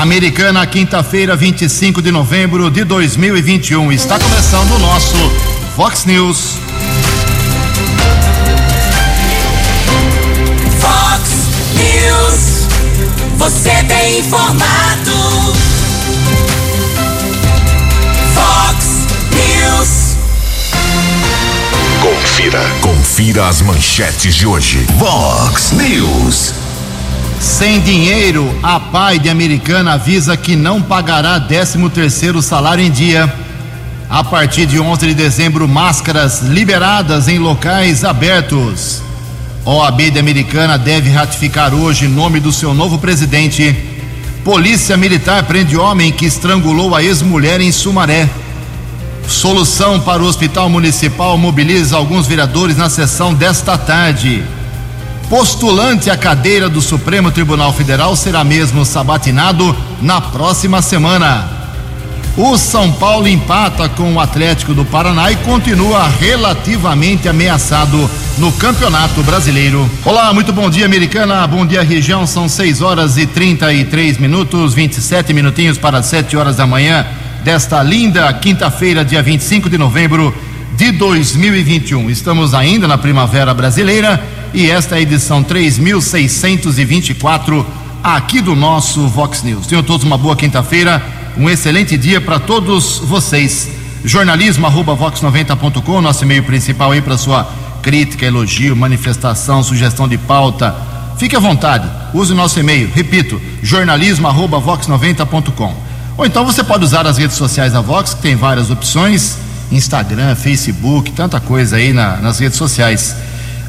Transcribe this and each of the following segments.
Americana, quinta-feira, 25 de novembro de 2021. Está começando o nosso Fox News. Fox News. Você tem informado. Fox News. Confira. Confira as manchetes de hoje. Vox News. Sem dinheiro, a pai de Americana avisa que não pagará 13 terceiro salário em dia. A partir de 11 de dezembro, máscaras liberadas em locais abertos. OAB de Americana deve ratificar hoje nome do seu novo presidente. Polícia Militar prende homem que estrangulou a ex-mulher em Sumaré. Solução para o Hospital Municipal mobiliza alguns vereadores na sessão desta tarde. Postulante à cadeira do Supremo Tribunal Federal será mesmo sabatinado na próxima semana. O São Paulo empata com o Atlético do Paraná e continua relativamente ameaçado no Campeonato Brasileiro. Olá, muito bom dia, americana. Bom dia, região. São 6 horas e 33 minutos, 27 minutinhos para 7 horas da manhã desta linda quinta-feira, dia 25 de novembro de 2021. Estamos ainda na Primavera Brasileira e esta é a edição 3624 aqui do nosso Vox News. Tenham todos uma boa quinta-feira, um excelente dia para todos vocês. Jornalismo arroba vox90.com, nosso e-mail principal aí para sua crítica, elogio, manifestação, sugestão de pauta. Fique à vontade, use o nosso e-mail, repito, jornalismo arroba vox90.com. Ou então você pode usar as redes sociais da Vox, que tem várias opções, Instagram, Facebook, tanta coisa aí na, nas redes sociais.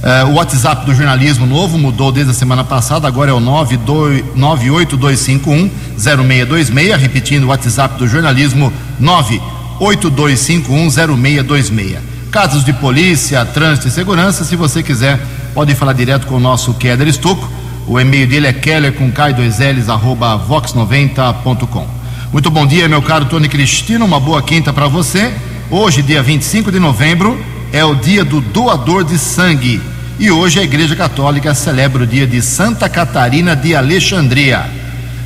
Uh, o WhatsApp do jornalismo novo mudou desde a semana passada, agora é o 982510626, repetindo o WhatsApp do jornalismo 982510626. Casos de polícia, trânsito e segurança, se você quiser, pode falar direto com o nosso Keller Estocco. O e-mail dele é keller com K2Ls, arroba vox90.com. Muito bom dia, meu caro Tony Cristino, uma boa quinta para você. Hoje, dia 25 de novembro, é o dia do doador de sangue. E hoje a Igreja Católica celebra o dia de Santa Catarina de Alexandria.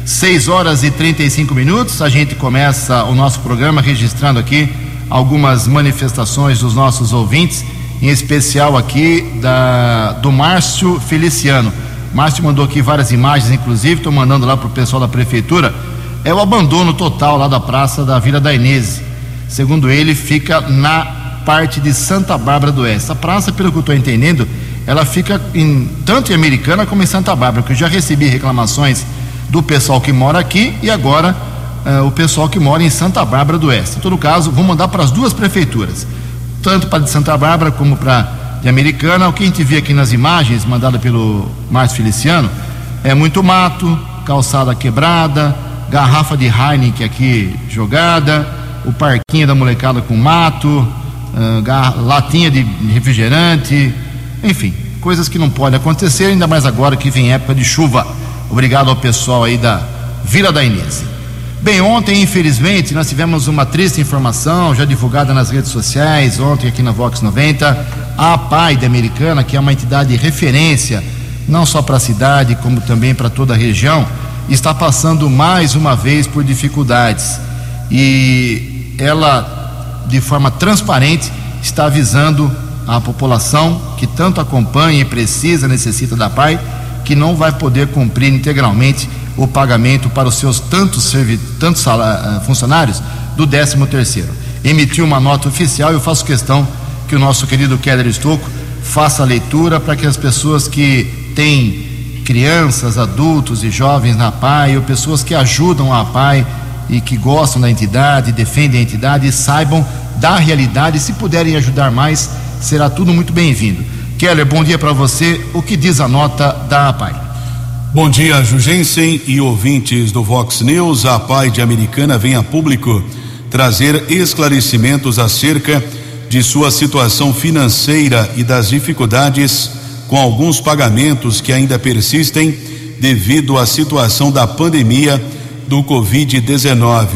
6 horas e 35 minutos, a gente começa o nosso programa registrando aqui algumas manifestações dos nossos ouvintes, em especial aqui da, do Márcio Feliciano. Márcio mandou aqui várias imagens, inclusive, estou mandando lá para o pessoal da prefeitura. É o abandono total lá da praça da Vila da Inês. Segundo ele, fica na parte de Santa Bárbara do Oeste. A praça, pelo que eu estou entendendo, ela fica em, tanto em Americana como em Santa Bárbara, que eu já recebi reclamações do pessoal que mora aqui e agora uh, o pessoal que mora em Santa Bárbara do Oeste. Em todo caso, vou mandar para as duas prefeituras, tanto para de Santa Bárbara como para de Americana. O que a gente vê aqui nas imagens mandadas pelo Márcio Feliciano é muito mato, calçada quebrada, garrafa de Heineken aqui jogada, o parquinho da molecada com mato, uh, latinha de refrigerante, enfim, coisas que não podem acontecer, ainda mais agora que vem época de chuva. Obrigado ao pessoal aí da Vila da Inês. Bem, ontem, infelizmente, nós tivemos uma triste informação, já divulgada nas redes sociais, ontem aqui na Vox 90, a PAI de Americana, que é uma entidade de referência, não só para a cidade, como também para toda a região, está passando mais uma vez por dificuldades. E ela, de forma transparente, está avisando a população que tanto acompanha e precisa, necessita da PAI, que não vai poder cumprir integralmente o pagamento para os seus tantos, tantos funcionários do 13 terceiro. Emitiu uma nota oficial e eu faço questão que o nosso querido Keller Estocco faça a leitura para que as pessoas que têm crianças, adultos e jovens na PAI, ou pessoas que ajudam a PAI e que gostam da entidade, defendem a entidade, saibam da realidade. Se puderem ajudar mais, será tudo muito bem-vindo. Keller, bom dia para você. O que diz a nota da APAI? Bom dia, Jugensen e ouvintes do Vox News. A APAI de Americana vem a público trazer esclarecimentos acerca de sua situação financeira e das dificuldades com alguns pagamentos que ainda persistem devido à situação da pandemia do Covid-19.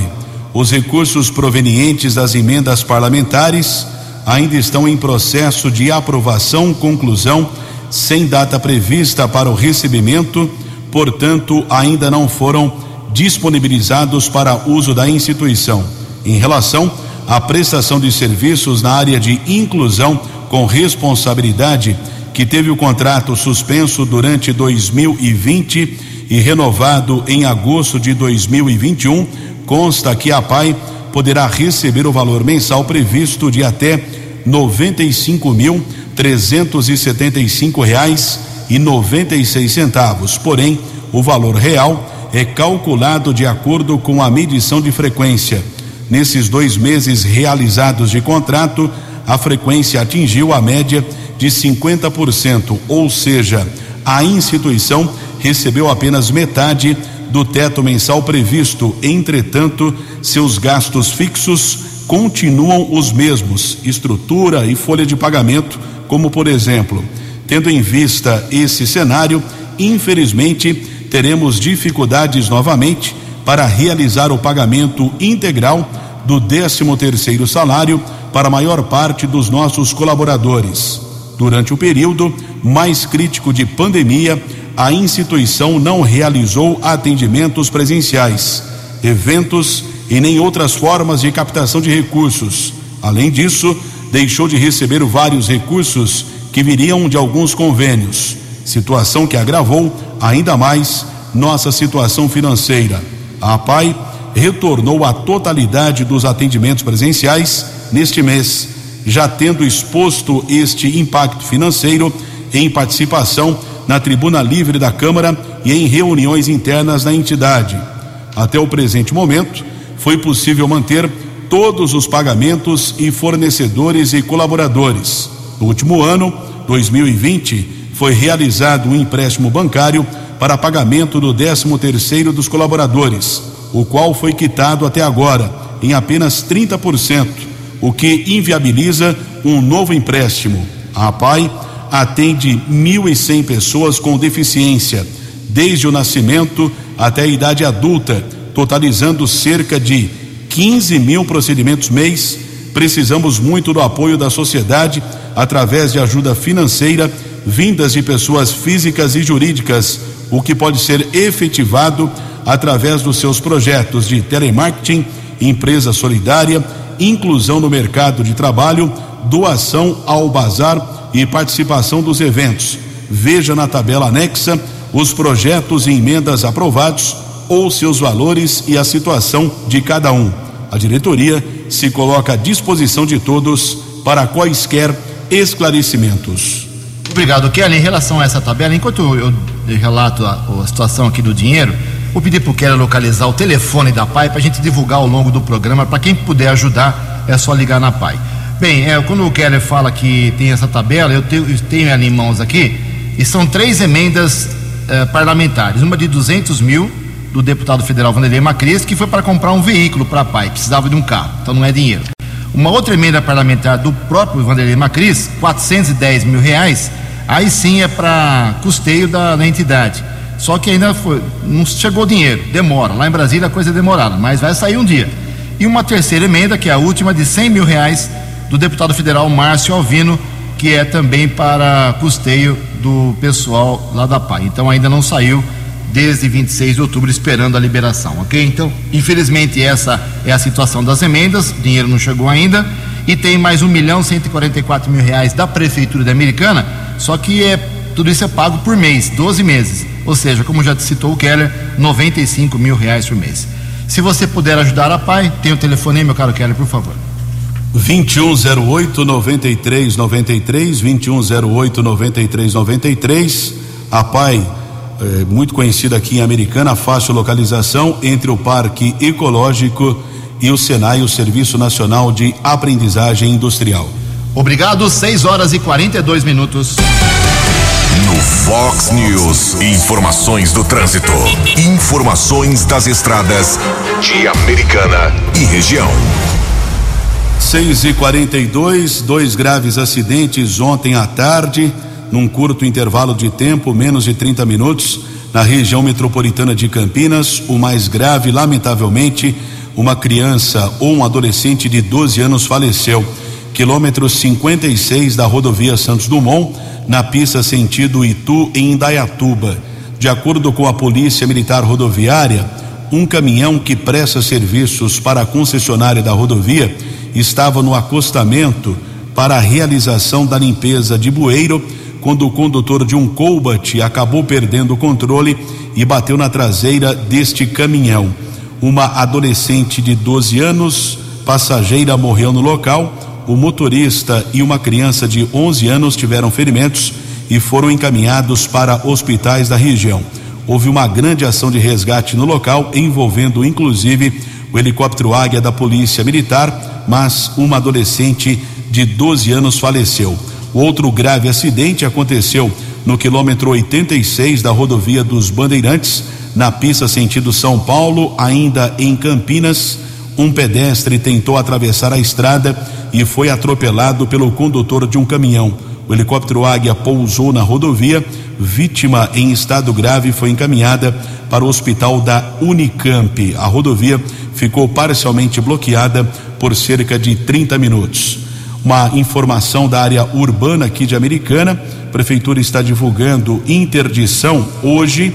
Os recursos provenientes das emendas parlamentares ainda estão em processo de aprovação, conclusão, sem data prevista para o recebimento, portanto, ainda não foram disponibilizados para uso da instituição. Em relação à prestação de serviços na área de inclusão com responsabilidade, que teve o contrato suspenso durante 2020 e renovado em agosto de 2021, consta que a PAI poderá receber o valor mensal previsto de até 95.375 reais e 96 centavos. Porém, o valor real é calculado de acordo com a medição de frequência. Nesses dois meses realizados de contrato, a frequência atingiu a média de 50%, ou seja, a instituição recebeu apenas metade do teto mensal previsto. Entretanto, seus gastos fixos continuam os mesmos, estrutura e folha de pagamento, como por exemplo, tendo em vista esse cenário, infelizmente teremos dificuldades novamente para realizar o pagamento integral do 13 terceiro salário para a maior parte dos nossos colaboradores. Durante o período mais crítico de pandemia, a instituição não realizou atendimentos presenciais, eventos e nem outras formas de captação de recursos. Além disso, deixou de receber vários recursos que viriam de alguns convênios, situação que agravou ainda mais nossa situação financeira. A APAI retornou à totalidade dos atendimentos presenciais neste mês, já tendo exposto este impacto financeiro em participação na tribuna livre da Câmara e em reuniões internas da entidade. Até o presente momento, foi possível manter todos os pagamentos e fornecedores e colaboradores. No último ano, 2020, foi realizado um empréstimo bancário para pagamento do 13º dos colaboradores, o qual foi quitado até agora em apenas 30%, o que inviabiliza um novo empréstimo. A PAI atende 1.100 pessoas com deficiência, desde o nascimento até a idade adulta, totalizando cerca de 15 mil procedimentos mês. Precisamos muito do apoio da sociedade através de ajuda financeira vindas de pessoas físicas e jurídicas, o que pode ser efetivado através dos seus projetos de telemarketing, empresa solidária, inclusão no mercado de trabalho, doação ao bazar e participação dos eventos. Veja na tabela anexa os projetos e emendas aprovados ou seus valores e a situação de cada um. A diretoria se coloca à disposição de todos para quaisquer esclarecimentos. Obrigado, Kelly. Em relação a essa tabela, enquanto eu relato a, a situação aqui do dinheiro, vou pedir para o Kelly localizar o telefone da PAI para a gente divulgar ao longo do programa. Para quem puder ajudar, é só ligar na PAI. Bem, é, quando o Keller fala que tem essa tabela, eu tenho, eu tenho ela em mãos aqui, e são três emendas é, parlamentares. Uma de 200 mil, do deputado federal Vanderlei Macris, que foi para comprar um veículo para pai, precisava de um carro, então não é dinheiro. Uma outra emenda parlamentar do próprio Vanderlei Macris, 410 mil reais, aí sim é para custeio da, da entidade. Só que ainda foi, não chegou dinheiro, demora. Lá em Brasília a coisa é demorada, mas vai sair um dia. E uma terceira emenda, que é a última, de 100 mil reais do deputado federal Márcio Alvino, que é também para custeio do pessoal lá da PAI. Então ainda não saiu desde 26 de outubro esperando a liberação, ok? Então, infelizmente essa é a situação das emendas, o dinheiro não chegou ainda e tem mais um milhão 144 mil reais da prefeitura da Americana, só que é tudo isso é pago por mês, 12 meses, ou seja, como já citou o Keller, 95 mil reais por mês. Se você puder ajudar a PAI, tem o telefone aí, meu caro Keller, por favor. 2108 9393 2108 9393 a PAI é, muito conhecida aqui em Americana, fácil localização entre o Parque Ecológico e o Senai, o Serviço Nacional de Aprendizagem Industrial. Obrigado, 6 horas e 42 minutos. No Fox News, informações do trânsito, informações das estradas de Americana e região. 6 e 42 dois graves acidentes ontem à tarde, num curto intervalo de tempo, menos de 30 minutos, na região metropolitana de Campinas. O mais grave, lamentavelmente, uma criança ou um adolescente de 12 anos faleceu. Quilômetro 56 da rodovia Santos Dumont, na pista sentido Itu, em Indaiatuba. De acordo com a Polícia Militar Rodoviária, um caminhão que presta serviços para a concessionária da rodovia estava no acostamento para a realização da limpeza de bueiro quando o condutor de um Colbert acabou perdendo o controle e bateu na traseira deste caminhão. Uma adolescente de 12 anos, passageira, morreu no local. O motorista e uma criança de 11 anos tiveram ferimentos e foram encaminhados para hospitais da região. Houve uma grande ação de resgate no local, envolvendo inclusive o helicóptero Águia da Polícia Militar, mas uma adolescente de 12 anos faleceu. Outro grave acidente aconteceu no quilômetro 86 da rodovia dos Bandeirantes, na pista sentido São Paulo, ainda em Campinas. Um pedestre tentou atravessar a estrada e foi atropelado pelo condutor de um caminhão. O helicóptero Águia pousou na rodovia. Vítima em estado grave foi encaminhada para o hospital da Unicamp. A rodovia ficou parcialmente bloqueada por cerca de 30 minutos. Uma informação da área urbana aqui de Americana: a prefeitura está divulgando interdição hoje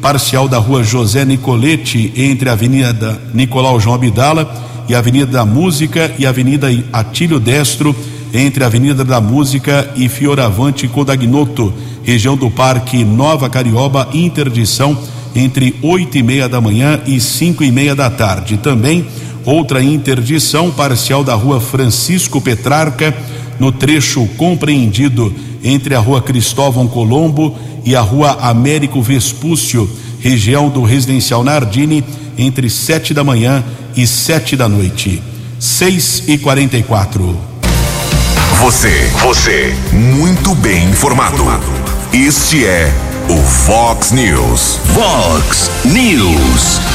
parcial da rua José Nicolete entre a Avenida Nicolau João Abdala e a Avenida da Música e a Avenida Atílio Destro entre a Avenida da Música e Fioravante Codagnoto, região do Parque Nova Carioba, interdição entre oito e meia da manhã e cinco e meia da tarde. Também outra interdição parcial da Rua Francisco Petrarca, no trecho compreendido entre a Rua Cristóvão Colombo e a Rua Américo Vespúcio, região do Residencial Nardini, entre sete da manhã e sete da noite. Seis e quarenta e quatro. Você, você, muito bem informado. Este é o Fox News. Fox News.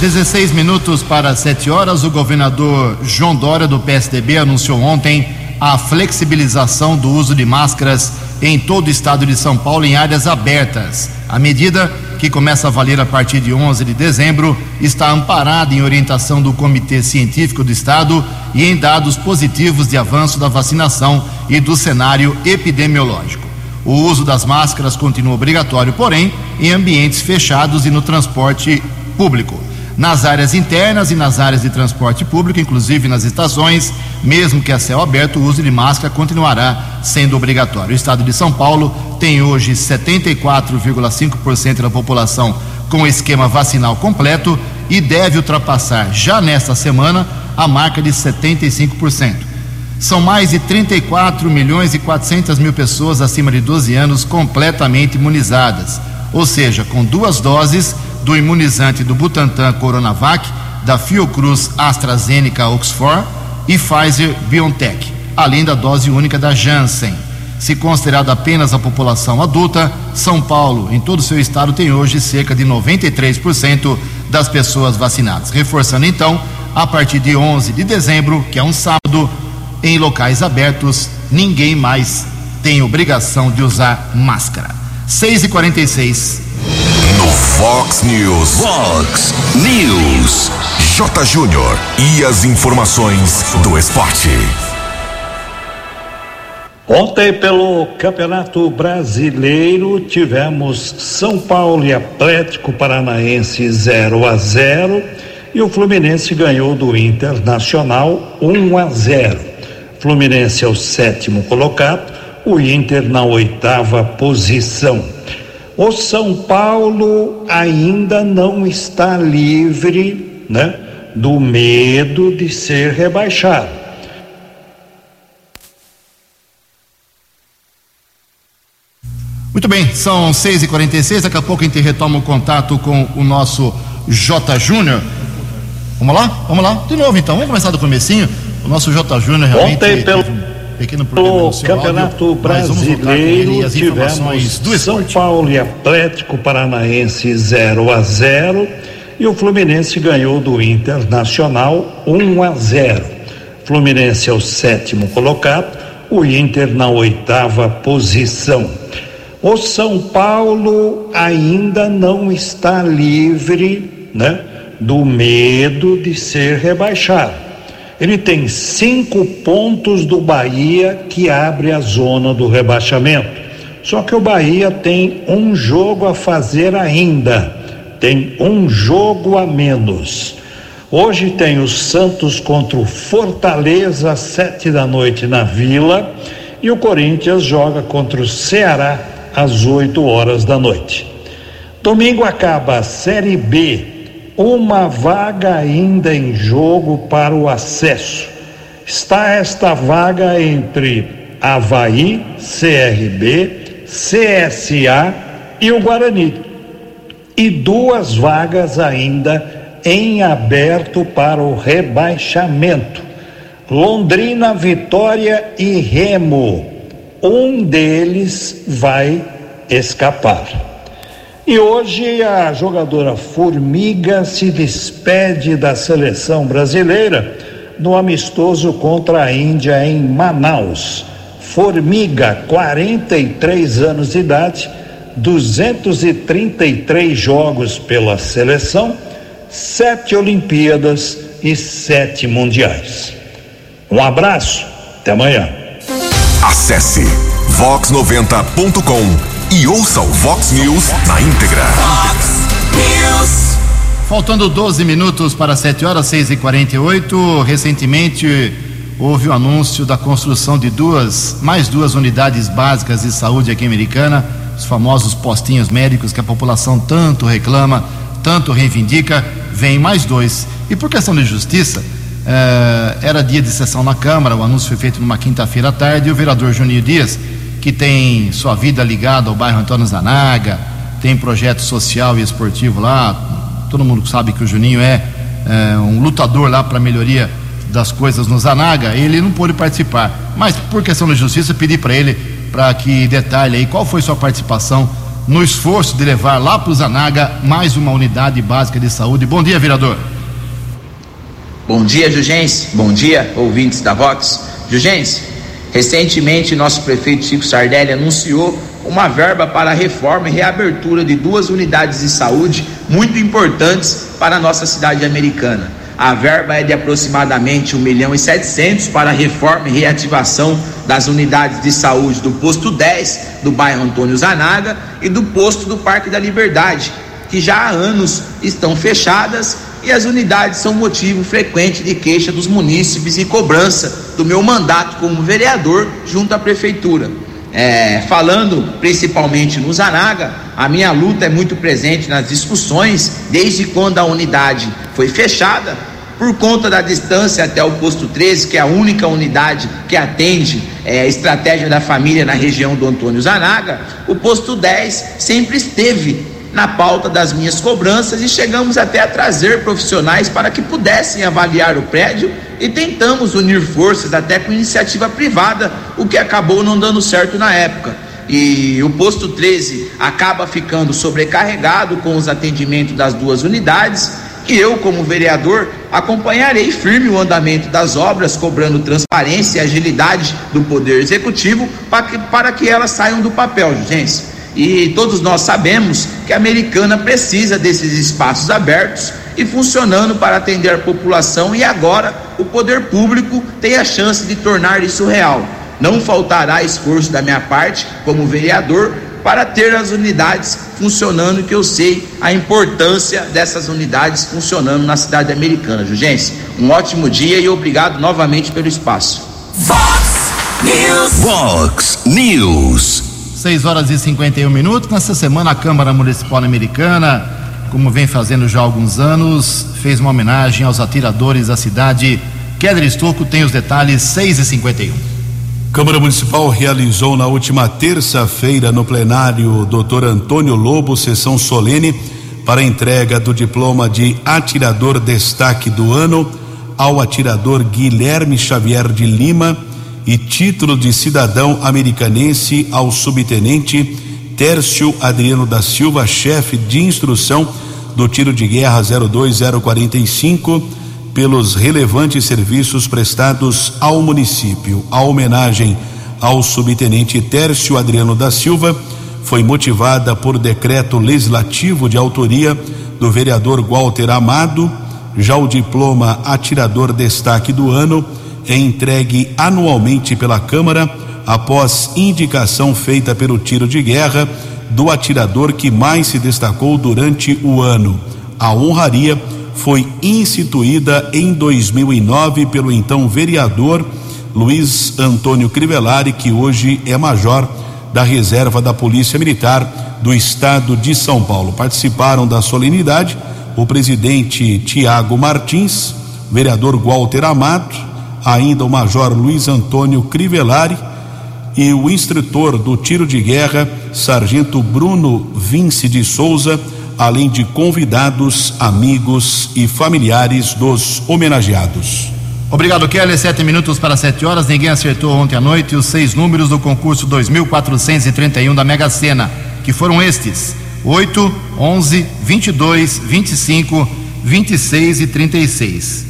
16 minutos para 7 horas. O governador João Dória, do PSDB, anunciou ontem a flexibilização do uso de máscaras em todo o estado de São Paulo em áreas abertas. A medida que começa a valer a partir de 11 de dezembro, está amparada em orientação do Comitê Científico do Estado e em dados positivos de avanço da vacinação e do cenário epidemiológico. O uso das máscaras continua obrigatório, porém, em ambientes fechados e no transporte público nas áreas internas e nas áreas de transporte público, inclusive nas estações, mesmo que a céu aberto, o uso de máscara continuará sendo obrigatório. O estado de São Paulo tem hoje 74,5% da população com esquema vacinal completo e deve ultrapassar já nesta semana a marca de 75%. São mais de 34 milhões e 400 mil pessoas acima de 12 anos completamente imunizadas, ou seja, com duas doses do imunizante do Butantan Coronavac, da Fiocruz AstraZeneca Oxford e Pfizer BioNTech, além da dose única da Janssen. Se considerado apenas a população adulta, São Paulo, em todo o seu estado, tem hoje cerca de 93% das pessoas vacinadas. Reforçando então, a partir de 11 de dezembro, que é um sábado, em locais abertos, ninguém mais tem obrigação de usar máscara. 6 e 46 no Fox News. Fox News. J. Júnior. E as informações do esporte. Ontem, pelo Campeonato Brasileiro, tivemos São Paulo e Atlético Paranaense 0 a 0 e o Fluminense ganhou do Internacional 1 a 0. Fluminense é o sétimo colocado, o Inter na oitava posição. O São Paulo ainda não está livre, né, do medo de ser rebaixado. Muito bem, são 6h46, daqui a pouco a gente retoma o contato com o nosso J. Júnior. Vamos lá? Vamos lá? De novo então, vamos começar do comecinho. O nosso J. Júnior realmente. Ontem, pelo pequeno problema no Campeonato áudio, Brasileiro tivemos do São Paulo e Atlético Paranaense 0 a 0 e o Fluminense ganhou do Internacional 1 a 0. Fluminense é o sétimo colocado, o Inter na oitava posição. O São Paulo ainda não está livre, né, do medo de ser rebaixado ele tem cinco pontos do Bahia que abre a zona do rebaixamento. Só que o Bahia tem um jogo a fazer ainda tem um jogo a menos. Hoje tem o Santos contra o Fortaleza, às sete da noite na Vila, e o Corinthians joga contra o Ceará às oito horas da noite. Domingo acaba a Série B, uma vaga ainda em jogo para o acesso. Está esta vaga entre Havaí, CRB, CSA e o Guarani. E duas vagas ainda em aberto para o rebaixamento. Londrina, Vitória e Remo. Um deles vai escapar. E hoje a jogadora Formiga se despede da seleção brasileira no amistoso contra a Índia em Manaus. Formiga, 43 anos de idade, 233 jogos pela seleção sete Olimpíadas e sete Mundiais. Um abraço, até amanhã. Acesse vox90.com e ouça o Vox News na íntegra. Vox News. Faltando 12 minutos para 7 horas, 6 e 48 recentemente houve o anúncio da construção de duas, mais duas unidades básicas de saúde aqui em Americana, os famosos postinhos médicos que a população tanto reclama tanto reivindica, vem mais dois. E por questão de justiça, eh, era dia de sessão na Câmara, o anúncio foi feito numa quinta-feira à tarde, e o vereador Juninho Dias, que tem sua vida ligada ao bairro Antônio Zanaga, tem projeto social e esportivo lá, todo mundo sabe que o Juninho é eh, um lutador lá para melhoria das coisas no Zanaga, ele não pôde participar. Mas por questão de justiça, pedi para ele para que detalhe aí qual foi sua participação no esforço de levar lá para o Zanaga mais uma unidade básica de saúde. Bom dia, vereador. Bom dia, Jugense. Bom dia, ouvintes da Vox. Jugense, recentemente nosso prefeito Chico Sardelli anunciou uma verba para a reforma e reabertura de duas unidades de saúde muito importantes para a nossa cidade americana. A verba é de aproximadamente 1 milhão e 700 para a reforma e reativação das unidades de saúde do posto 10 do bairro Antônio Zanaga e do posto do Parque da Liberdade, que já há anos estão fechadas e as unidades são motivo frequente de queixa dos munícipes e cobrança do meu mandato como vereador junto à prefeitura. É, falando principalmente no Zanaga, a minha luta é muito presente nas discussões desde quando a unidade foi fechada, por conta da distância até o posto 13, que é a única unidade que atende é, a estratégia da família na região do Antônio Zanaga, o posto 10 sempre esteve na pauta das minhas cobranças e chegamos até a trazer profissionais para que pudessem avaliar o prédio e tentamos unir forças até com iniciativa privada, o que acabou não dando certo na época. E o posto 13 acaba ficando sobrecarregado com os atendimentos das duas unidades. E eu, como vereador, acompanharei firme o andamento das obras, cobrando transparência e agilidade do Poder Executivo para que, para que elas saiam do papel, gente. E todos nós sabemos que a americana precisa desses espaços abertos e funcionando para atender a população, e agora o poder público tem a chance de tornar isso real. Não faltará esforço da minha parte, como vereador, para ter as unidades funcionando, que eu sei a importância dessas unidades funcionando na cidade americana. Jugência, um ótimo dia e obrigado novamente pelo espaço. Fox News. Fox News. 6 horas e 51 minutos. Nessa semana, a Câmara Municipal Americana como vem fazendo já há alguns anos, fez uma homenagem aos atiradores da cidade. Keller Estocco tem os detalhes 6 e 51 Câmara Municipal realizou na última terça-feira no plenário Dr. Antônio Lobo sessão solene para entrega do diploma de atirador destaque do ano ao atirador Guilherme Xavier de Lima e título de cidadão americanense ao subtenente Tércio Adriano da Silva, chefe de instrução do tiro de guerra 02045, pelos relevantes serviços prestados ao município. A homenagem ao subtenente Tércio Adriano da Silva foi motivada por decreto legislativo de autoria do vereador Walter Amado. Já o diploma Atirador Destaque do Ano é entregue anualmente pela Câmara após indicação feita pelo tiro de guerra do atirador que mais se destacou durante o ano. A honraria foi instituída em 2009 pelo então vereador Luiz Antônio Crivellari, que hoje é major da reserva da Polícia Militar do Estado de São Paulo. Participaram da solenidade o presidente Tiago Martins, vereador Walter Amado, ainda o major Luiz Antônio Crivellari e o instrutor do tiro de guerra, sargento Bruno Vince de Souza além de convidados, amigos e familiares dos homenageados. Obrigado, Kelly. Sete minutos para sete horas. Ninguém acertou ontem à noite os seis números do concurso 2431 da Mega Sena, que foram estes: 8, 11, 22, 25, 26 e 36.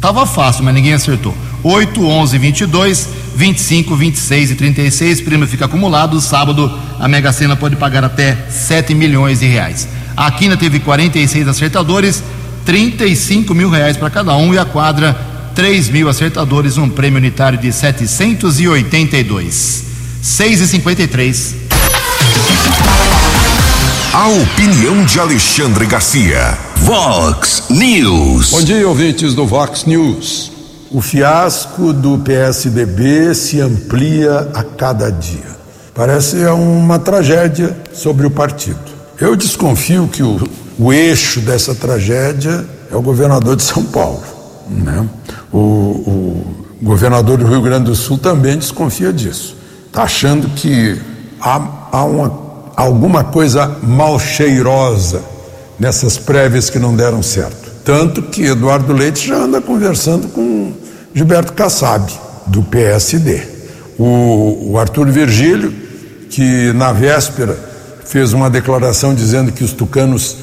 Tava fácil, mas ninguém acertou. 8, 11, 22, 25, 26 e 36. Prêmio fica acumulado. Sábado, a Mega Sena pode pagar até 7 milhões de reais. A Quina teve 46 acertadores, 35 mil reais para cada um, e a quadra, 3 mil acertadores, um prêmio unitário de 782. 6 e 53. A opinião de Alexandre Garcia. Vox News. Bom dia, ouvintes do Vox News. O fiasco do PSDB se amplia a cada dia. Parece uma tragédia sobre o partido. Eu desconfio que o, o eixo dessa tragédia é o governador de São Paulo. Né? O, o governador do Rio Grande do Sul também desconfia disso. Está achando que há, há uma, alguma coisa mal cheirosa nessas prévias que não deram certo. Tanto que Eduardo Leite já anda conversando com Gilberto Kassab, do PSD. O, o Arthur Virgílio, que na véspera fez uma declaração dizendo que os tucanos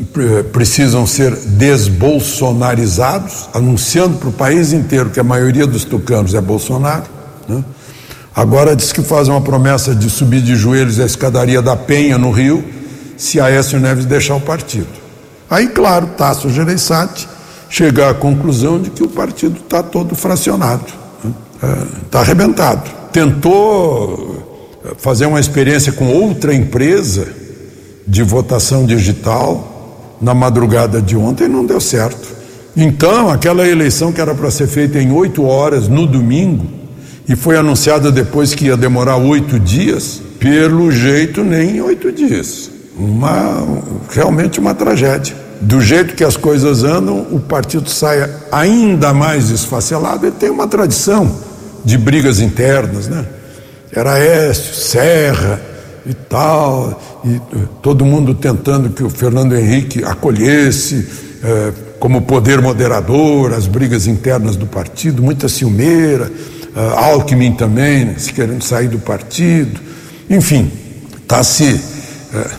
eh, precisam ser desbolsonarizados, anunciando para o país inteiro que a maioria dos tucanos é Bolsonaro. Né? Agora diz que faz uma promessa de subir de joelhos a escadaria da Penha no Rio, se Aécio Neves deixar o partido. Aí, claro, Tasso Gereissati chega à conclusão de que o partido está todo fracionado, está né? é, arrebentado. Tentou fazer uma experiência com outra empresa de votação digital na madrugada de ontem não deu certo. Então, aquela eleição que era para ser feita em oito horas no domingo e foi anunciada depois que ia demorar oito dias, pelo jeito nem oito dias. Uma realmente uma tragédia. Do jeito que as coisas andam, o partido sai ainda mais esfacelado. e tem uma tradição de brigas internas, né? era Écio, Serra e tal, e todo mundo tentando que o Fernando Henrique acolhesse eh, como poder moderador as brigas internas do partido, muita ciumeira, eh, Alckmin também, né, se querendo sair do partido, enfim, está se eh,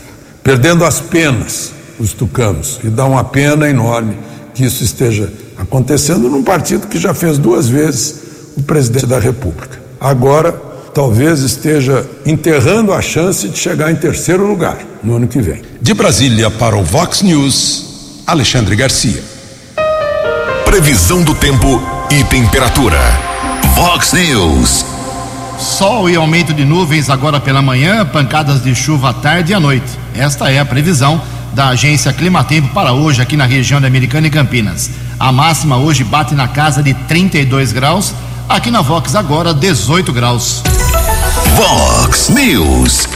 perdendo as penas os tucanos, e dá uma pena enorme que isso esteja acontecendo num partido que já fez duas vezes o presidente da República. Agora talvez esteja enterrando a chance de chegar em terceiro lugar no ano que vem. De Brasília para o Vox News, Alexandre Garcia. Previsão do tempo e temperatura. Vox News. Sol e aumento de nuvens agora pela manhã, pancadas de chuva à tarde e à noite. Esta é a previsão da agência Climatempo para hoje aqui na região da Americana e Campinas. A máxima hoje bate na casa de 32 graus, aqui na Vox agora 18 graus. Vox News.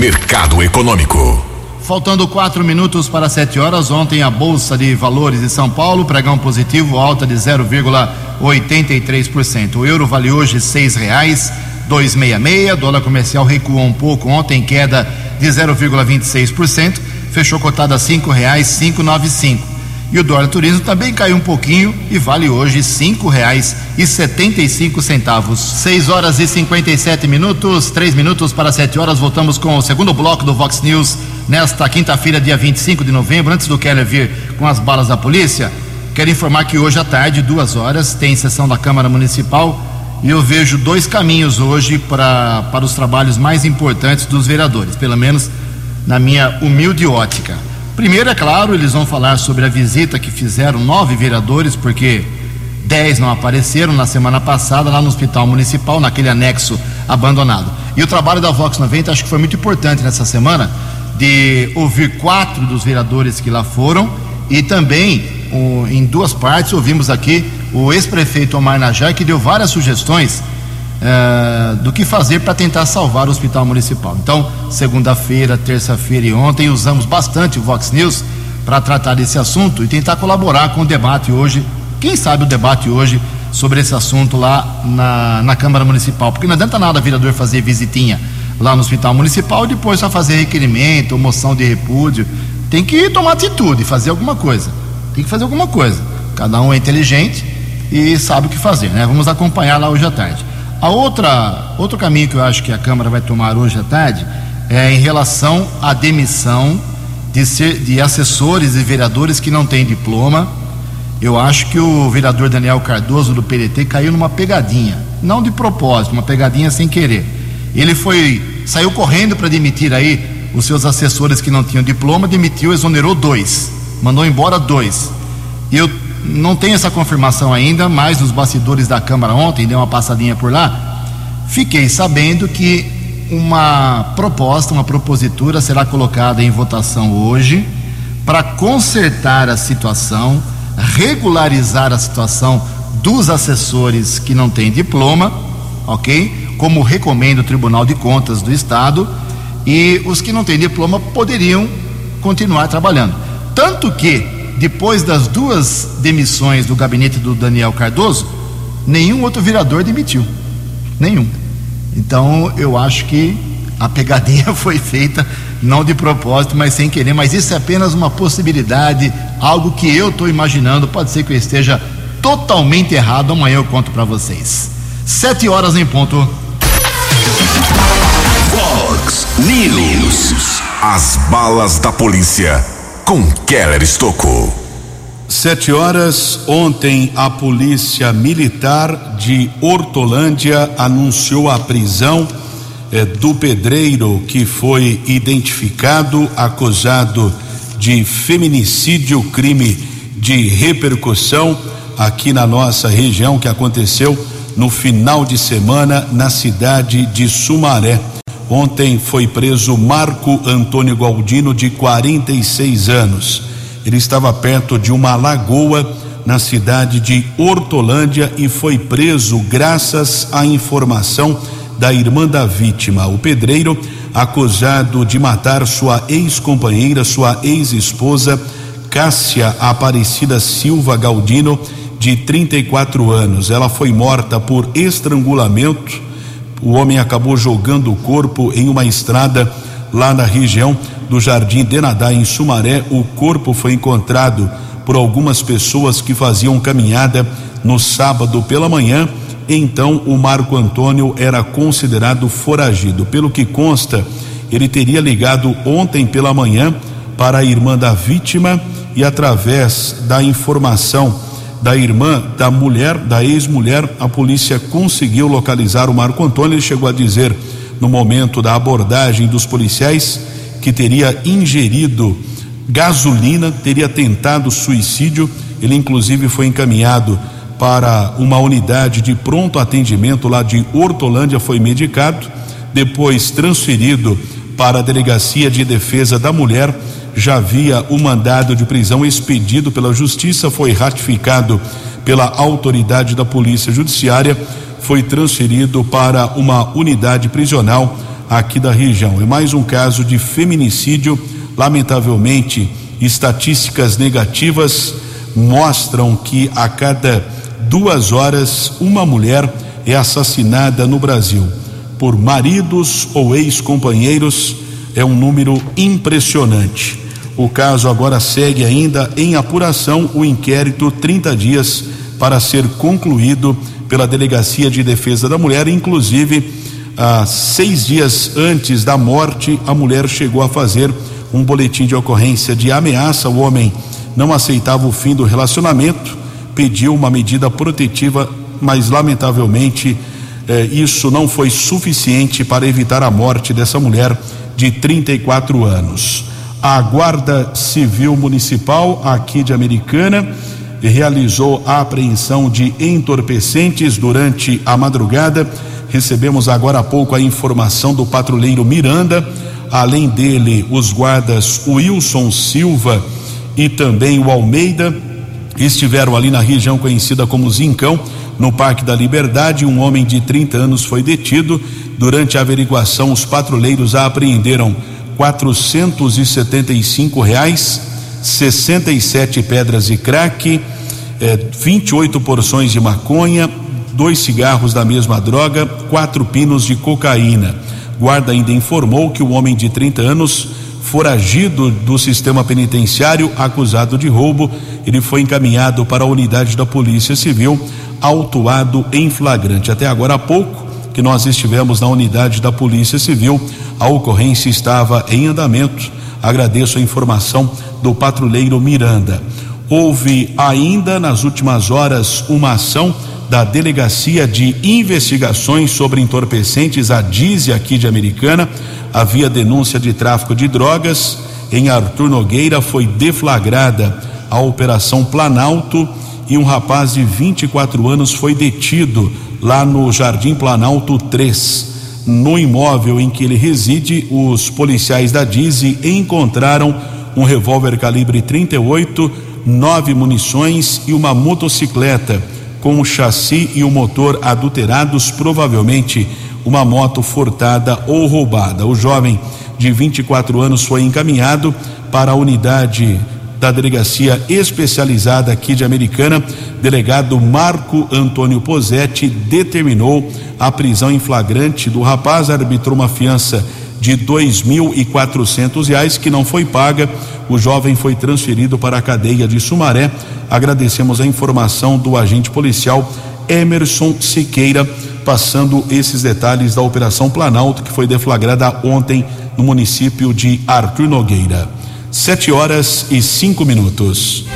Mercado Econômico. Faltando quatro minutos para sete horas, ontem a Bolsa de Valores de São Paulo, pregão positivo, alta de 0,83%. O euro vale hoje seis reais, dois meia meia. Dólar comercial recuou um pouco ontem, queda de 0,26%. Fechou cotada a cinco reais, cinco nove cinco. E o dólar turismo também caiu um pouquinho e vale hoje cinco reais e setenta e cinco centavos. Seis horas e cinquenta e sete minutos, três minutos para sete horas. Voltamos com o segundo bloco do Vox News nesta quinta-feira, dia 25 de novembro. Antes do Keller vir com as balas da polícia, quero informar que hoje à tarde, duas horas, tem sessão da Câmara Municipal e eu vejo dois caminhos hoje para, para os trabalhos mais importantes dos vereadores, pelo menos na minha humilde ótica. Primeiro, é claro, eles vão falar sobre a visita que fizeram nove vereadores, porque dez não apareceram na semana passada lá no Hospital Municipal, naquele anexo abandonado. E o trabalho da Vox 90 acho que foi muito importante nessa semana de ouvir quatro dos vereadores que lá foram e também em duas partes ouvimos aqui o ex-prefeito Omar Najai que deu várias sugestões uh, do que fazer para tentar salvar o hospital municipal. Então, segunda-feira, terça-feira e ontem usamos bastante o Vox News para tratar desse assunto e tentar colaborar com o debate hoje. Quem sabe o debate hoje sobre esse assunto lá na, na Câmara Municipal, porque não adianta nada o vereador fazer visitinha lá no Hospital Municipal e depois só fazer requerimento, moção de repúdio. Tem que tomar atitude, fazer alguma coisa. Tem que fazer alguma coisa. Cada um é inteligente e sabe o que fazer, né? Vamos acompanhar lá hoje à tarde. A outra, outro caminho que eu acho que a Câmara vai tomar hoje à tarde é em relação à demissão de, ser, de assessores e vereadores que não têm diploma. Eu acho que o vereador Daniel Cardoso do PDT caiu numa pegadinha, não de propósito, uma pegadinha sem querer. Ele foi, saiu correndo para demitir aí os seus assessores que não tinham diploma, demitiu, exonerou dois, mandou embora dois. Eu não tenho essa confirmação ainda, mas nos bastidores da Câmara ontem, dei uma passadinha por lá, fiquei sabendo que uma proposta, uma propositura será colocada em votação hoje para consertar a situação, regularizar a situação dos assessores que não têm diploma, ok? Como recomenda o Tribunal de Contas do Estado, e os que não têm diploma poderiam continuar trabalhando. Tanto que depois das duas demissões do gabinete do Daniel Cardoso, nenhum outro vereador demitiu. Nenhum. Então, eu acho que a pegadinha foi feita não de propósito, mas sem querer. Mas isso é apenas uma possibilidade, algo que eu estou imaginando. Pode ser que eu esteja totalmente errado. Amanhã eu conto para vocês. Sete horas em ponto. Fox News. As balas da polícia com Keller Estocou. Sete horas, ontem a polícia militar de Hortolândia anunciou a prisão eh, do pedreiro que foi identificado, acusado de feminicídio, crime de repercussão aqui na nossa região que aconteceu no final de semana na cidade de Sumaré. Ontem foi preso Marco Antônio Galdino, de 46 anos. Ele estava perto de uma lagoa na cidade de Hortolândia e foi preso graças à informação da irmã da vítima. O pedreiro, acusado de matar sua ex-companheira, sua ex-esposa, Cássia Aparecida Silva Galdino, de 34 anos. Ela foi morta por estrangulamento o homem acabou jogando o corpo em uma estrada lá na região do Jardim Denadá, em Sumaré. O corpo foi encontrado por algumas pessoas que faziam caminhada no sábado pela manhã. Então, o Marco Antônio era considerado foragido. Pelo que consta, ele teria ligado ontem pela manhã para a irmã da vítima e, através da informação da irmã da mulher, da ex-mulher, a polícia conseguiu localizar o Marco Antônio. Ele chegou a dizer, no momento da abordagem dos policiais, que teria ingerido gasolina, teria tentado suicídio. Ele, inclusive, foi encaminhado para uma unidade de pronto atendimento lá de Hortolândia, foi medicado, depois transferido para a Delegacia de Defesa da Mulher já havia o mandado de prisão expedido pela Justiça, foi ratificado pela autoridade da Polícia Judiciária, foi transferido para uma unidade prisional aqui da região. É mais um caso de feminicídio. Lamentavelmente, estatísticas negativas mostram que a cada duas horas uma mulher é assassinada no Brasil por maridos ou ex-companheiros. É um número impressionante. O caso agora segue ainda em apuração, o inquérito 30 dias para ser concluído pela Delegacia de Defesa da Mulher, inclusive ah, seis dias antes da morte, a mulher chegou a fazer um boletim de ocorrência de ameaça. O homem não aceitava o fim do relacionamento, pediu uma medida protetiva, mas lamentavelmente eh, isso não foi suficiente para evitar a morte dessa mulher de 34 anos. A Guarda Civil Municipal aqui de Americana realizou a apreensão de entorpecentes durante a madrugada. Recebemos agora há pouco a informação do patrulheiro Miranda, além dele, os guardas Wilson Silva e também o Almeida estiveram ali na região conhecida como Zincão, no Parque da Liberdade. Um homem de 30 anos foi detido. Durante a averiguação, os patrulheiros apreenderam 475 reais, 67 pedras de crack, eh, 28 porções de maconha, dois cigarros da mesma droga, quatro pinos de cocaína. Guarda ainda informou que o homem de 30 anos, foragido do sistema penitenciário, acusado de roubo, ele foi encaminhado para a unidade da Polícia Civil, autuado em flagrante. Até agora há pouco que nós estivemos na unidade da Polícia Civil, a ocorrência estava em andamento. Agradeço a informação do patrulheiro Miranda. Houve ainda nas últimas horas uma ação da Delegacia de Investigações sobre Entorpecentes, a DIZE aqui de Americana. Havia denúncia de tráfico de drogas. Em Arthur Nogueira foi deflagrada a Operação Planalto e um rapaz de 24 anos foi detido lá no Jardim Planalto 3. No imóvel em que ele reside, os policiais da DIZE encontraram um revólver calibre 38, nove munições e uma motocicleta com o chassi e o motor adulterados, provavelmente uma moto furtada ou roubada. O jovem de 24 anos foi encaminhado para a unidade da delegacia especializada aqui de Americana. Delegado Marco Antônio Posetti determinou a prisão em flagrante do rapaz, arbitrou uma fiança de dois mil e quatrocentos reais que não foi paga. O jovem foi transferido para a cadeia de Sumaré. Agradecemos a informação do agente policial Emerson Siqueira, passando esses detalhes da Operação Planalto que foi deflagrada ontem no município de Arthur Nogueira. Sete horas e cinco minutos.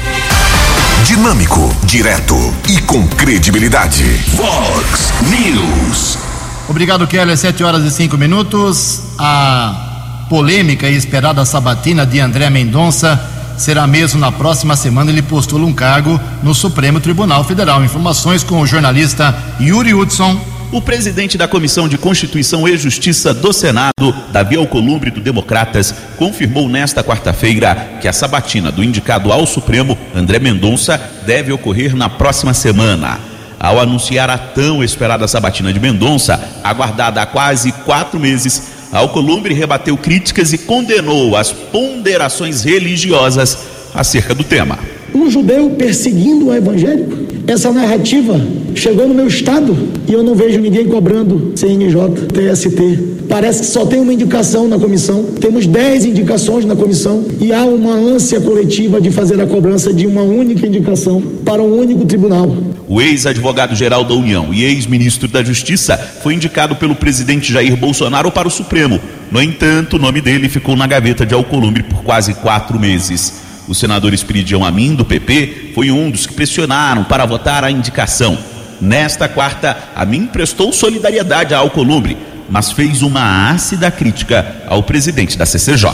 Dinâmico, direto e com credibilidade. Vox News. Obrigado, Keller. Sete horas e cinco minutos. A polêmica e esperada sabatina de André Mendonça será mesmo na próxima semana. Ele postula um cargo no Supremo Tribunal Federal. Informações com o jornalista Yuri Hudson. O presidente da Comissão de Constituição e Justiça do Senado, Davi Alcolumbre do Democratas, confirmou nesta quarta-feira que a sabatina do indicado ao Supremo, André Mendonça, deve ocorrer na próxima semana. Ao anunciar a tão esperada sabatina de Mendonça, aguardada há quase quatro meses, Alcolumbre rebateu críticas e condenou as ponderações religiosas acerca do tema. Um judeu perseguindo o evangélico? Essa narrativa chegou no meu estado e eu não vejo ninguém cobrando CNJ, TST. Parece que só tem uma indicação na comissão. Temos 10 indicações na comissão e há uma ânsia coletiva de fazer a cobrança de uma única indicação para um único tribunal. O ex-advogado-geral da União e ex-ministro da Justiça foi indicado pelo presidente Jair Bolsonaro para o Supremo. No entanto, o nome dele ficou na gaveta de Alcolumbre por quase quatro meses. O senador Espiridião Amin, do PP, foi um dos que pressionaram para votar a indicação. Nesta quarta, Amin prestou solidariedade a Alcolumbre, mas fez uma ácida crítica ao presidente da CCJ.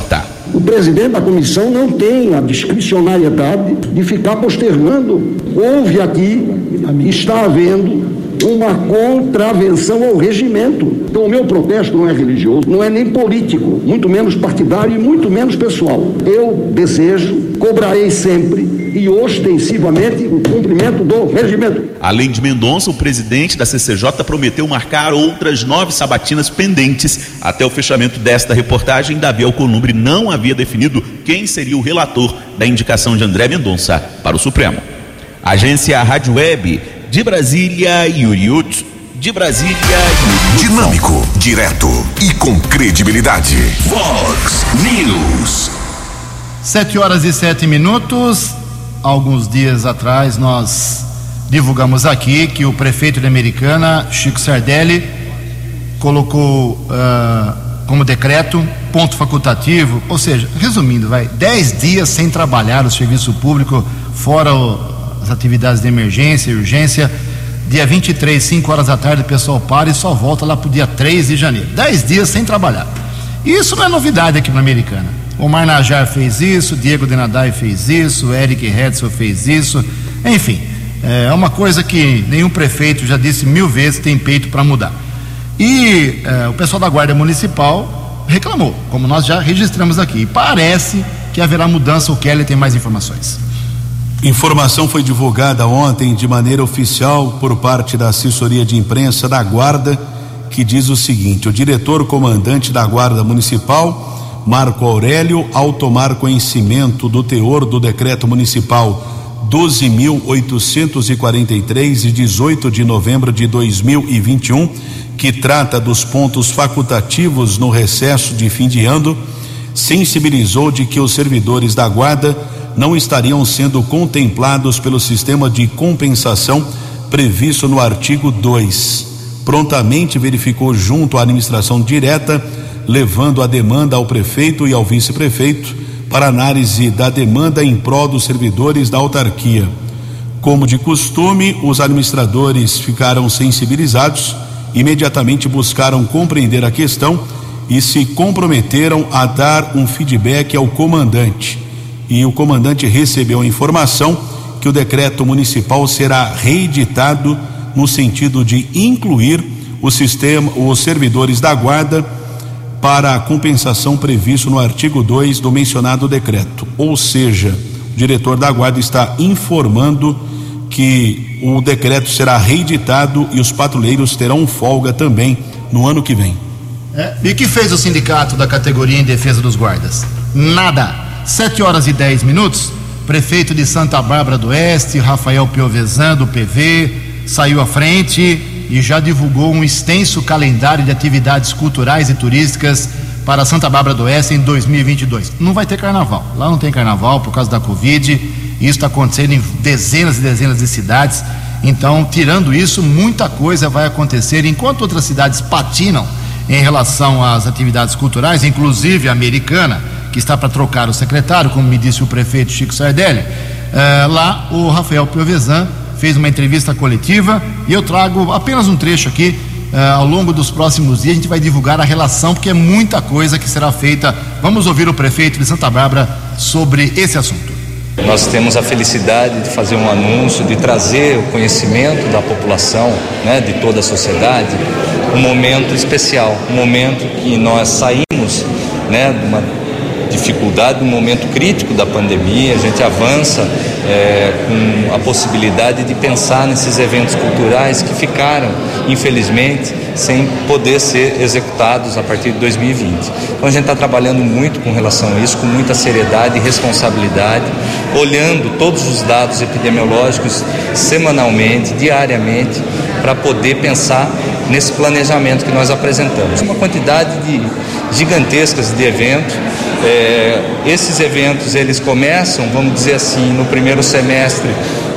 O presidente da comissão não tem a discricionariedade de ficar postergando. Houve aqui, está havendo uma contravenção ao regimento. Então, o meu protesto não é religioso, não é nem político, muito menos partidário e muito menos pessoal. Eu desejo, cobrarei sempre e ostensivamente o cumprimento do regimento. Além de Mendonça, o presidente da CCJ prometeu marcar outras nove sabatinas pendentes. Até o fechamento desta reportagem, Davi Alcolumbre não havia definido quem seria o relator da indicação de André Mendonça para o Supremo. Agência Rádio Web de Brasília, Yuri Hudson. De Brasília, Yuri Hudson. Dinâmico, direto e com credibilidade. Vox News. Sete horas e sete minutos. Alguns dias atrás nós divulgamos aqui que o prefeito de Americana, Chico Sardelli, colocou uh, como decreto ponto facultativo, ou seja, resumindo, vai, dez dias sem trabalhar o serviço público, fora o, as atividades de emergência e urgência. Dia 23, 5 horas da tarde, o pessoal para e só volta lá para o dia 3 de janeiro. 10 dias sem trabalhar. Isso não é novidade aqui na Americana. O Najar fez isso, Diego Denadai fez isso, Eric Hetzel fez isso. Enfim, é uma coisa que nenhum prefeito já disse mil vezes tem peito para mudar. E eh, o pessoal da Guarda Municipal reclamou, como nós já registramos aqui. E parece que haverá mudança. O Kelly tem mais informações. Informação foi divulgada ontem de maneira oficial por parte da assessoria de imprensa da Guarda, que diz o seguinte: o diretor comandante da Guarda Municipal, Marco Aurélio, ao tomar conhecimento do teor do decreto municipal 12.843, de 18 de novembro de 2021, que trata dos pontos facultativos no recesso de fim de ano, sensibilizou de que os servidores da Guarda não estariam sendo contemplados pelo sistema de compensação previsto no artigo 2. Prontamente verificou junto à administração direta, levando a demanda ao prefeito e ao vice-prefeito para análise da demanda em prol dos servidores da autarquia. Como de costume, os administradores ficaram sensibilizados, imediatamente buscaram compreender a questão e se comprometeram a dar um feedback ao comandante. E o comandante recebeu a informação que o decreto municipal será reeditado no sentido de incluir o sistema, os servidores da guarda para a compensação previsto no artigo 2 do mencionado decreto. Ou seja, o diretor da Guarda está informando que o decreto será reeditado e os patrulheiros terão folga também no ano que vem. É, e o que fez o sindicato da categoria em defesa dos guardas? Nada. Sete horas e dez minutos, prefeito de Santa Bárbara do Oeste, Rafael Piovesan, do PV, saiu à frente e já divulgou um extenso calendário de atividades culturais e turísticas para Santa Bárbara do Oeste em 2022. Não vai ter carnaval. Lá não tem carnaval por causa da Covid. Isso está acontecendo em dezenas e dezenas de cidades. Então, tirando isso, muita coisa vai acontecer. Enquanto outras cidades patinam em relação às atividades culturais, inclusive a americana, que está para trocar o secretário, como me disse o prefeito Chico Sardelli, eh, lá o Rafael Piovesan fez uma entrevista coletiva e eu trago apenas um trecho aqui. Uh, ao longo dos próximos dias a gente vai divulgar a relação, porque é muita coisa que será feita. Vamos ouvir o prefeito de Santa Bárbara sobre esse assunto. Nós temos a felicidade de fazer um anúncio, de trazer o conhecimento da população, né, de toda a sociedade, um momento especial, um momento que nós saímos né, de uma dificuldade, um momento crítico da pandemia, a gente avança é, com a possibilidade de pensar nesses eventos culturais que ficaram, infelizmente, sem poder ser executados a partir de 2020. Então a gente está trabalhando muito com relação a isso, com muita seriedade e responsabilidade, olhando todos os dados epidemiológicos semanalmente, diariamente, para poder pensar nesse planejamento que nós apresentamos. Uma quantidade de gigantescas de eventos é, esses eventos eles começam, vamos dizer assim, no primeiro semestre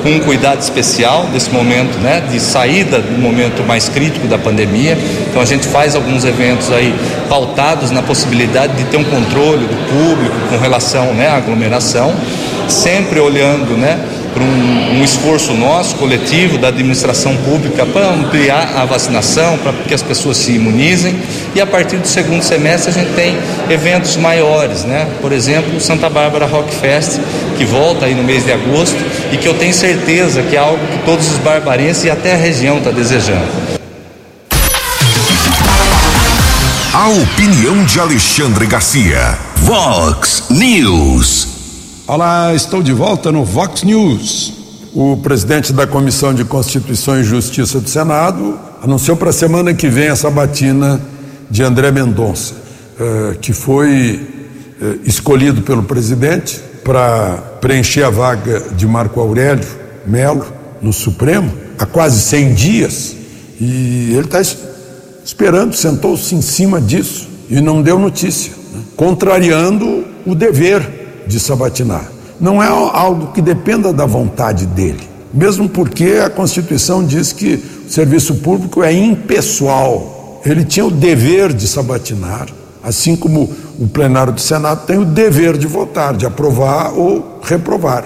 com um cuidado especial desse momento, né, de saída do momento mais crítico da pandemia. Então a gente faz alguns eventos aí pautados na possibilidade de ter um controle do público com relação, né, à aglomeração, sempre olhando, né, para um, um, esforço nosso, coletivo, da administração pública, para ampliar a vacinação, para que as pessoas se imunizem. E a partir do segundo semestre a gente tem eventos maiores, né? Por exemplo, Santa Bárbara Rock Fest, que volta aí no mês de agosto e que eu tenho certeza que é algo que todos os barbarenses e até a região está desejando. A opinião de Alexandre Garcia. Vox News. Olá, estou de volta no Vox News. O presidente da Comissão de Constituição e Justiça do Senado anunciou para a semana que vem a sabatina de André Mendonça, eh, que foi eh, escolhido pelo presidente para preencher a vaga de Marco Aurélio Melo no Supremo há quase 100 dias e ele está esperando, sentou-se em cima disso e não deu notícia, né? contrariando o dever de sabatinar. Não é algo que dependa da vontade dele, mesmo porque a Constituição diz que o serviço público é impessoal. Ele tinha o dever de sabatinar, assim como o plenário do Senado tem o dever de votar, de aprovar ou reprovar.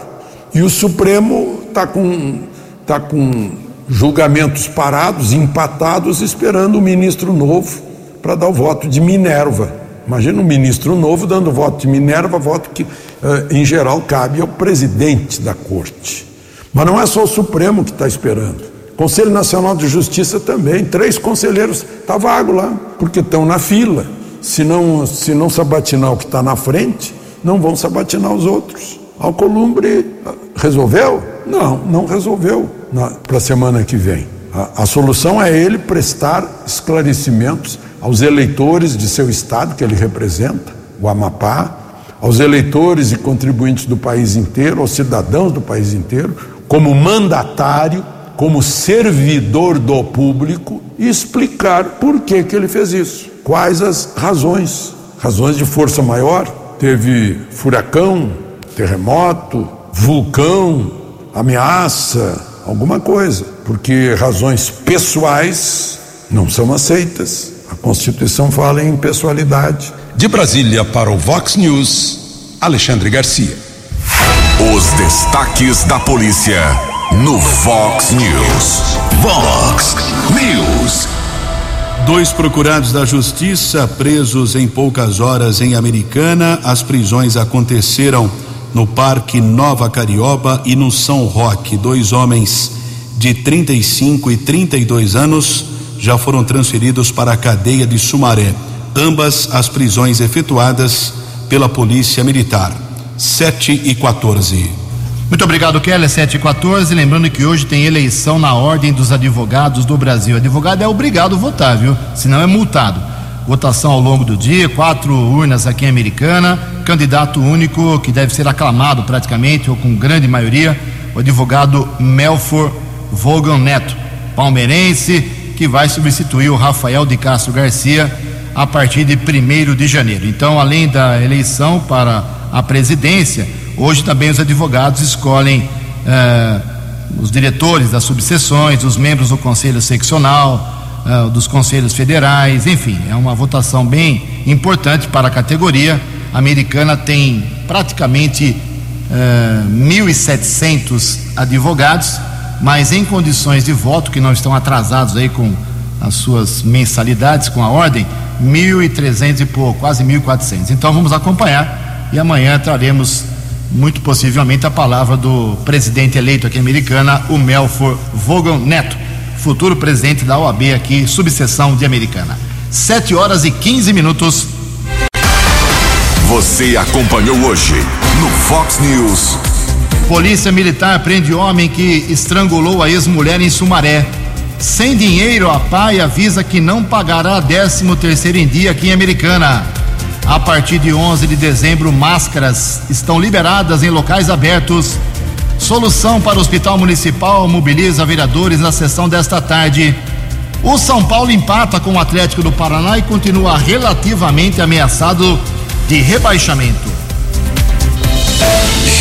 E o Supremo está com, tá com julgamentos parados, empatados, esperando o ministro novo para dar o voto de Minerva. Imagina um ministro novo dando voto de Minerva, voto que, eh, em geral, cabe ao presidente da corte. Mas não é só o Supremo que está esperando. Conselho Nacional de Justiça também, três conselheiros, está vago lá, porque estão na fila. Se não, se não sabatinar o que está na frente, não vão sabatinar os outros. Alcolumbre resolveu? Não, não resolveu para a semana que vem. A, a solução é ele prestar esclarecimentos aos eleitores de seu estado, que ele representa, o Amapá, aos eleitores e contribuintes do país inteiro, aos cidadãos do país inteiro, como mandatário, como servidor do público, e explicar por que, que ele fez isso. Quais as razões? Razões de força maior? Teve furacão, terremoto, vulcão, ameaça, alguma coisa, porque razões pessoais não são aceitas. A Constituição fala em pessoalidade. De Brasília para o Vox News, Alexandre Garcia. Os destaques da polícia no Vox News. Vox News. Dois procurados da justiça presos em poucas horas em Americana. As prisões aconteceram no Parque Nova Carioba e no São Roque. Dois homens de 35 e 32 anos já foram transferidos para a cadeia de Sumaré. Ambas as prisões efetuadas pela Polícia Militar. 7 e 14. Muito obrigado, Kelly. 7 e 14. Lembrando que hoje tem eleição na Ordem dos Advogados do Brasil. Advogado é obrigado a votar, viu? Senão é multado votação ao longo do dia, quatro urnas aqui em Americana, candidato único que deve ser aclamado praticamente, ou com grande maioria, o advogado Melfor Vogan Neto, palmeirense, que vai substituir o Rafael de Castro Garcia a partir de 1 de janeiro. Então, além da eleição para a presidência, hoje também os advogados escolhem eh, os diretores das subseções, os membros do conselho seccional, uh, dos conselhos federais, enfim, é uma votação bem importante para a categoria. A americana tem praticamente uh, 1.700 advogados, mas em condições de voto, que não estão atrasados aí com as suas mensalidades, com a ordem, 1.300 e pouco, quase 1.400. Então vamos acompanhar e amanhã traremos muito possivelmente a palavra do presidente eleito aqui americana, o Melfor Vogan Neto futuro presidente da OAB aqui, subseção de Americana. 7 horas e 15 minutos. Você acompanhou hoje no Fox News. Polícia Militar prende homem que estrangulou a ex-mulher em Sumaré. Sem dinheiro, a pai avisa que não pagará 13 terceiro em dia aqui em Americana. A partir de 11 de dezembro, máscaras estão liberadas em locais abertos Solução para o Hospital Municipal mobiliza vereadores na sessão desta tarde. O São Paulo empata com o Atlético do Paraná e continua relativamente ameaçado de rebaixamento.